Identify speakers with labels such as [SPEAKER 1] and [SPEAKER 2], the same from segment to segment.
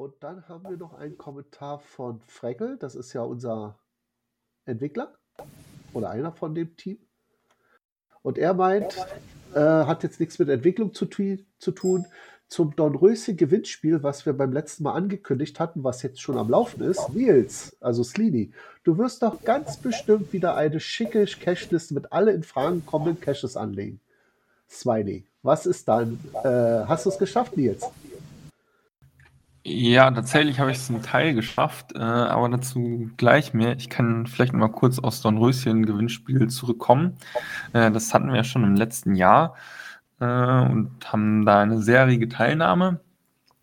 [SPEAKER 1] Und dann haben wir noch einen Kommentar von Freckel, das ist ja unser Entwickler oder einer von dem Team. Und er meint, äh, hat jetzt nichts mit Entwicklung zu, zu tun. Zum Dornröschen Gewinnspiel, was wir beim letzten Mal angekündigt hatten, was jetzt schon am Laufen ist. Nils, also Slini, du wirst doch ganz bestimmt wieder eine schicke Cashliste mit alle in Fragen kommenden Caches anlegen. Swiney, was ist dann? Äh, hast du es geschafft, Nils?
[SPEAKER 2] Ja, tatsächlich habe ich es zum Teil geschafft, äh, aber dazu gleich mehr. Ich kann vielleicht mal kurz aus Dornröschen-Gewinnspiel zurückkommen. Äh, das hatten wir ja schon im letzten Jahr äh, und haben da eine sehr rege Teilnahme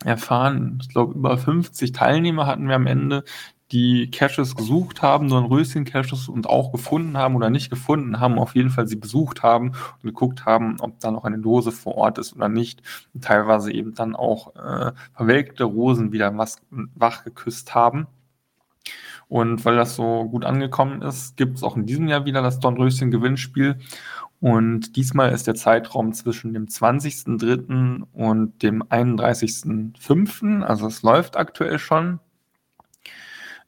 [SPEAKER 2] erfahren. Ich glaube, über 50 Teilnehmer hatten wir am Ende, die Caches gesucht haben, nur Röschen Caches und auch gefunden haben oder nicht gefunden haben, auf jeden Fall sie besucht haben und geguckt haben, ob da noch eine Dose vor Ort ist oder nicht. Und teilweise eben dann auch äh, verwelkte Rosen wieder wach geküsst haben. Und weil das so gut angekommen ist, gibt es auch in diesem Jahr wieder das Dornröschen Gewinnspiel. Und diesmal ist der Zeitraum zwischen dem 20.03. und dem 31.05. Also es läuft aktuell schon.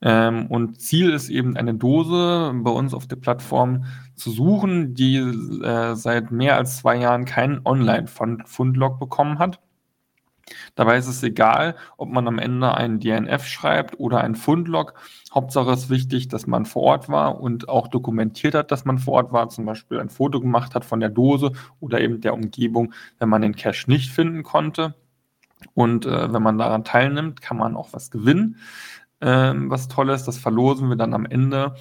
[SPEAKER 2] Ähm, und Ziel ist eben eine Dose bei uns auf der Plattform zu suchen, die äh, seit mehr als zwei Jahren keinen Online-Fundlog bekommen hat. Dabei ist es egal, ob man am Ende einen DNF schreibt oder einen Fundlog. Hauptsache ist wichtig, dass man vor Ort war und auch dokumentiert hat, dass man vor Ort war, zum Beispiel ein Foto gemacht hat von der Dose oder eben der Umgebung, wenn man den Cache nicht finden konnte. Und äh, wenn man daran teilnimmt, kann man auch was gewinnen ähm, was Tolles. Das verlosen wir dann am Ende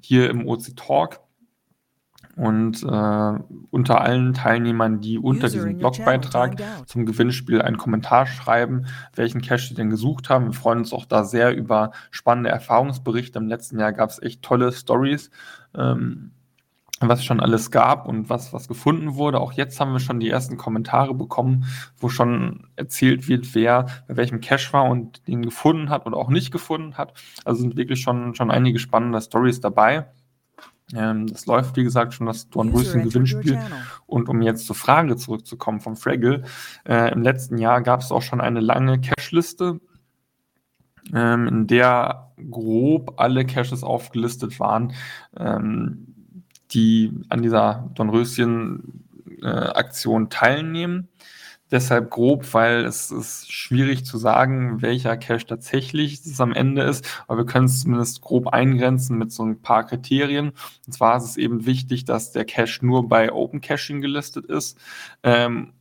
[SPEAKER 2] hier im OC Talk. Und äh, unter allen Teilnehmern, die unter diesem Blogbeitrag zum Gewinnspiel einen Kommentar schreiben, welchen Cache sie denn gesucht haben. Wir freuen uns auch da sehr über spannende Erfahrungsberichte. Im letzten Jahr gab es echt tolle Stories. Ähm, was schon alles gab und was, was gefunden wurde. Auch jetzt haben wir schon die ersten Kommentare bekommen, wo schon erzählt wird, wer bei welchem Cache war und den gefunden hat oder auch nicht gefunden hat. Also sind wirklich schon, schon einige spannende Stories dabei. Ähm, das läuft, wie gesagt, schon das Dornröschen Gewinnspiel. Und um jetzt zur Frage zurückzukommen vom Fraggle, äh, im letzten Jahr gab es auch schon eine lange Cache-Liste, ähm, in der grob alle Caches aufgelistet waren. Ähm, die an dieser Dornröschen-Aktion äh, teilnehmen. Deshalb grob, weil es ist schwierig zu sagen, welcher Cache tatsächlich das am Ende ist, aber wir können es zumindest grob eingrenzen mit so ein paar Kriterien. Und zwar ist es eben wichtig, dass der Cache nur bei Open Caching gelistet ist ähm,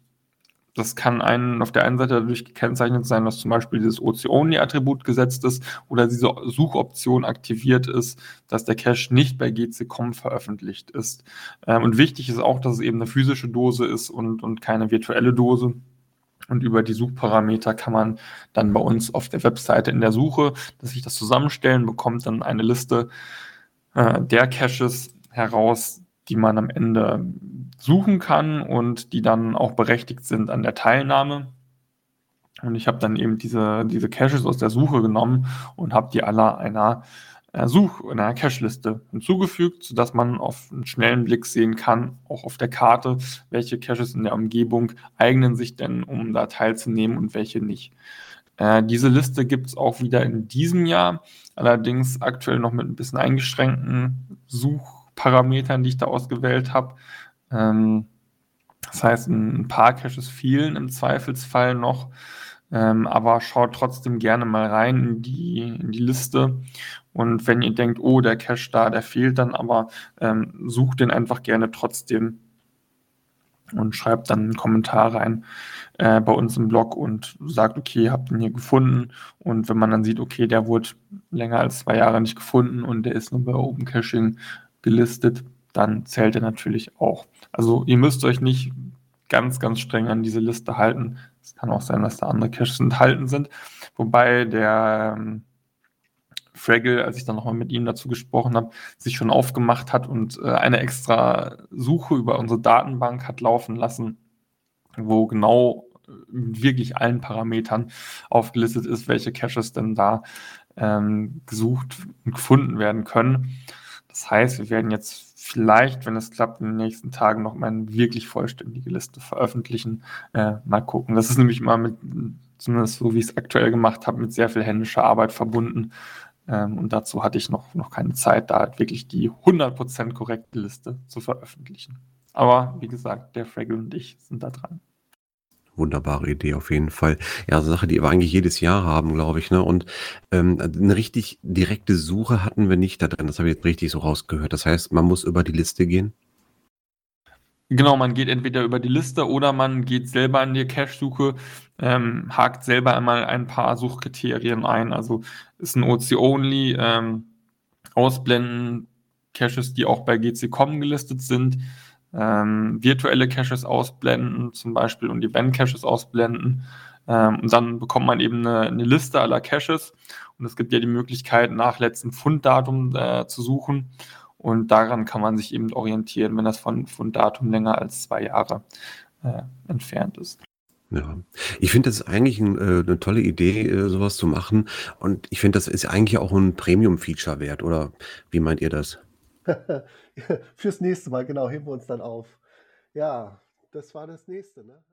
[SPEAKER 2] das kann einen auf der einen Seite dadurch gekennzeichnet sein, dass zum Beispiel dieses OC-Only-Attribut gesetzt ist oder diese Suchoption aktiviert ist, dass der Cache nicht bei GC.com veröffentlicht ist. Ähm, und wichtig ist auch, dass es eben eine physische Dose ist und, und keine virtuelle Dose. Und über die Suchparameter kann man dann bei uns auf der Webseite in der Suche, dass sich das zusammenstellen, bekommt dann eine Liste äh, der Caches heraus, die man am Ende suchen kann und die dann auch berechtigt sind an der Teilnahme. Und ich habe dann eben diese, diese Caches aus der Suche genommen und habe die alle einer äh, Such- einer Cache-Liste hinzugefügt, sodass man auf einen schnellen Blick sehen kann, auch auf der Karte, welche Caches in der Umgebung eignen sich denn, um da teilzunehmen und welche nicht. Äh, diese Liste gibt es auch wieder in diesem Jahr, allerdings aktuell noch mit ein bisschen eingeschränkten Suchparametern, die ich da ausgewählt habe. Ähm, das heißt, ein paar Caches fehlen im Zweifelsfall noch, ähm, aber schaut trotzdem gerne mal rein in die, in die Liste. Und wenn ihr denkt, oh, der Cache da, der fehlt dann, aber ähm, sucht den einfach gerne trotzdem und schreibt dann einen Kommentar rein äh, bei uns im Blog und sagt, okay, habt ihn hier gefunden. Und wenn man dann sieht, okay, der wurde länger als zwei Jahre nicht gefunden und der ist nur bei Open Caching gelistet, dann zählt er natürlich auch. Also ihr müsst euch nicht ganz, ganz streng an diese Liste halten. Es kann auch sein, dass da andere Caches enthalten sind. Wobei der ähm, Fraggle, als ich dann nochmal mit ihm dazu gesprochen habe, sich schon aufgemacht hat und äh, eine extra Suche über unsere Datenbank hat laufen lassen, wo genau äh, wirklich allen Parametern aufgelistet ist, welche Caches denn da ähm, gesucht und gefunden werden können. Das heißt, wir werden jetzt vielleicht, wenn es klappt, in den nächsten Tagen noch mal eine wirklich vollständige Liste veröffentlichen. Äh, mal gucken. Das ist nämlich immer mit zumindest so wie ich es aktuell gemacht habe, mit sehr viel händischer Arbeit verbunden. Ähm, und dazu hatte ich noch, noch keine Zeit, da halt wirklich die 100% korrekte Liste zu veröffentlichen. Aber wie gesagt, der Fraggle und ich sind da dran.
[SPEAKER 3] Wunderbare Idee auf jeden Fall. Ja, so Sache, die wir eigentlich jedes Jahr haben, glaube ich. Ne? Und ähm, eine richtig direkte Suche hatten wir nicht da drin. Das habe ich jetzt richtig so rausgehört. Das heißt, man muss über die Liste gehen.
[SPEAKER 2] Genau, man geht entweder über die Liste oder man geht selber in die Cache-Suche, ähm, hakt selber einmal ein paar Suchkriterien ein. Also ist ein OC-Only, ähm, ausblenden, Caches, die auch bei GC.com gelistet sind, ähm, virtuelle Caches ausblenden zum Beispiel und Event-Caches ausblenden. Ähm, und dann bekommt man eben eine, eine, Liste aller Caches und es gibt ja die Möglichkeit, nach letztem Funddatum äh, zu suchen. Und daran kann man sich eben orientieren, wenn das von, von Datum länger als zwei Jahre äh, entfernt ist.
[SPEAKER 3] Ja, ich finde, das eigentlich ein, äh, 'ne tolle Idee, äh, sowas zu machen. Und ich finde, das ist eigentlich auch ein Premium-Feature wert, oder wie meint ihr das?
[SPEAKER 1] Fürs nächste Mal, genau, heben wir uns dann auf. Ja, das war das nächste, ne?